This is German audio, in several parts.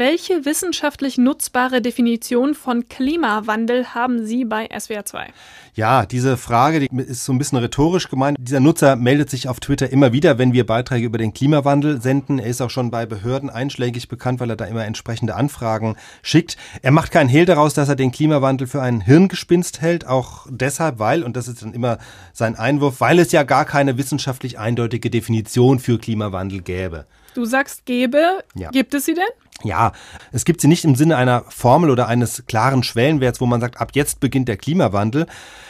Welche wissenschaftlich nutzbare Definition von Klimawandel haben Sie bei SWR 2? Ja, diese Frage die ist so ein bisschen rhetorisch gemeint. Dieser Nutzer meldet sich auf Twitter immer wieder, wenn wir Beiträge über den Klimawandel senden. Er ist auch schon bei Behörden einschlägig bekannt, weil er da immer entsprechende Anfragen schickt. Er macht keinen Hehl daraus, dass er den Klimawandel für ein Hirngespinst hält, auch deshalb, weil, und das ist dann immer sein Einwurf, weil es ja gar keine wissenschaftlich eindeutige Definition für Klimawandel gäbe. Du sagst gäbe. Ja. Gibt es sie denn? Ja, es gibt sie nicht im Sinne einer Formel oder eines klaren Schwellenwerts, wo man sagt, ab jetzt beginnt der Klimawandel.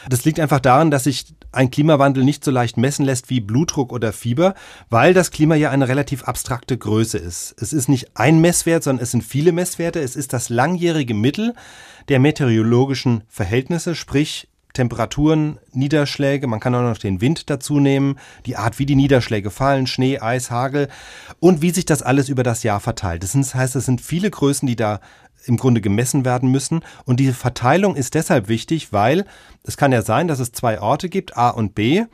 Das liegt einfach daran, dass sich ein Klimawandel nicht so leicht messen lässt wie Blutdruck oder Fieber, weil das Klima ja eine relativ abstrakte Größe ist. Es ist nicht ein Messwert, sondern es sind viele Messwerte. Es ist das langjährige Mittel der meteorologischen Verhältnisse, sprich Temperaturen, Niederschläge, man kann auch noch den Wind dazu nehmen, die Art, wie die Niederschläge fallen, Schnee, Eis, Hagel und wie sich das alles über das Jahr verteilt. Das heißt, es sind viele Größen, die da im Grunde gemessen werden müssen. Und diese Verteilung ist deshalb wichtig, weil es kann ja sein, dass es zwei Orte gibt, A und B.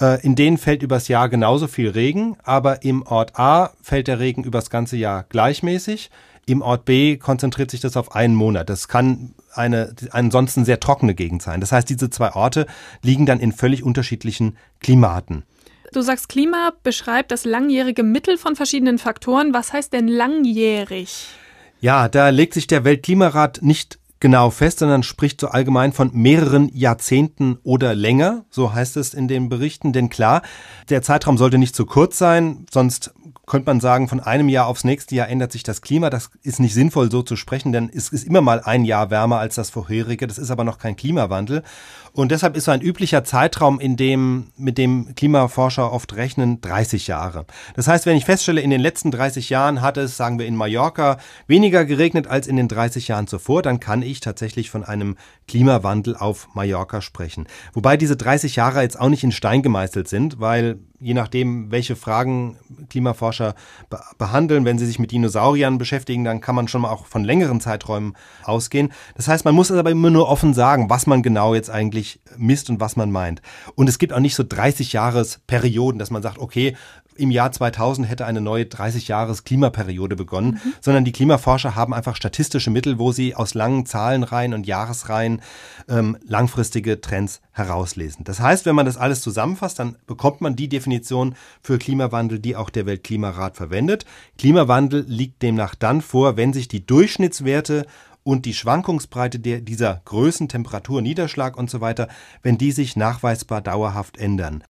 Äh, in denen fällt übers Jahr genauso viel Regen, aber im Ort A fällt der Regen übers ganze Jahr gleichmäßig. Im Ort B konzentriert sich das auf einen Monat. Das kann eine ansonsten sehr trockene Gegend sein. Das heißt, diese zwei Orte liegen dann in völlig unterschiedlichen Klimaten. Du sagst, Klima beschreibt das langjährige Mittel von verschiedenen Faktoren. Was heißt denn langjährig? Ja, da legt sich der Weltklimarat nicht genau fest, sondern spricht so allgemein von mehreren Jahrzehnten oder länger, so heißt es in den Berichten. Denn klar, der Zeitraum sollte nicht zu kurz sein, sonst könnte man sagen, von einem Jahr aufs nächste Jahr ändert sich das Klima. Das ist nicht sinnvoll so zu sprechen, denn es ist immer mal ein Jahr wärmer als das vorherige. Das ist aber noch kein Klimawandel. Und deshalb ist so ein üblicher Zeitraum, in dem, mit dem Klimaforscher oft rechnen, 30 Jahre. Das heißt, wenn ich feststelle, in den letzten 30 Jahren hat es, sagen wir in Mallorca, weniger geregnet als in den 30 Jahren zuvor, dann kann ich tatsächlich von einem Klimawandel auf Mallorca sprechen. Wobei diese 30 Jahre jetzt auch nicht in Stein gemeißelt sind, weil je nachdem, welche Fragen Klimaforscher be behandeln, wenn sie sich mit Dinosauriern beschäftigen, dann kann man schon mal auch von längeren Zeiträumen ausgehen. Das heißt, man muss aber immer nur offen sagen, was man genau jetzt eigentlich misst und was man meint. Und es gibt auch nicht so 30 Jahres Perioden, dass man sagt, okay, im Jahr 2000 hätte eine neue 30-Jahres-Klimaperiode begonnen, mhm. sondern die Klimaforscher haben einfach statistische Mittel, wo sie aus langen Zahlenreihen und Jahresreihen ähm, langfristige Trends herauslesen. Das heißt, wenn man das alles zusammenfasst, dann bekommt man die Definition für Klimawandel, die auch der Weltklimarat verwendet. Klimawandel liegt demnach dann vor, wenn sich die Durchschnittswerte und die Schwankungsbreite der, dieser Größen, Temperatur, Niederschlag und so weiter, wenn die sich nachweisbar dauerhaft ändern.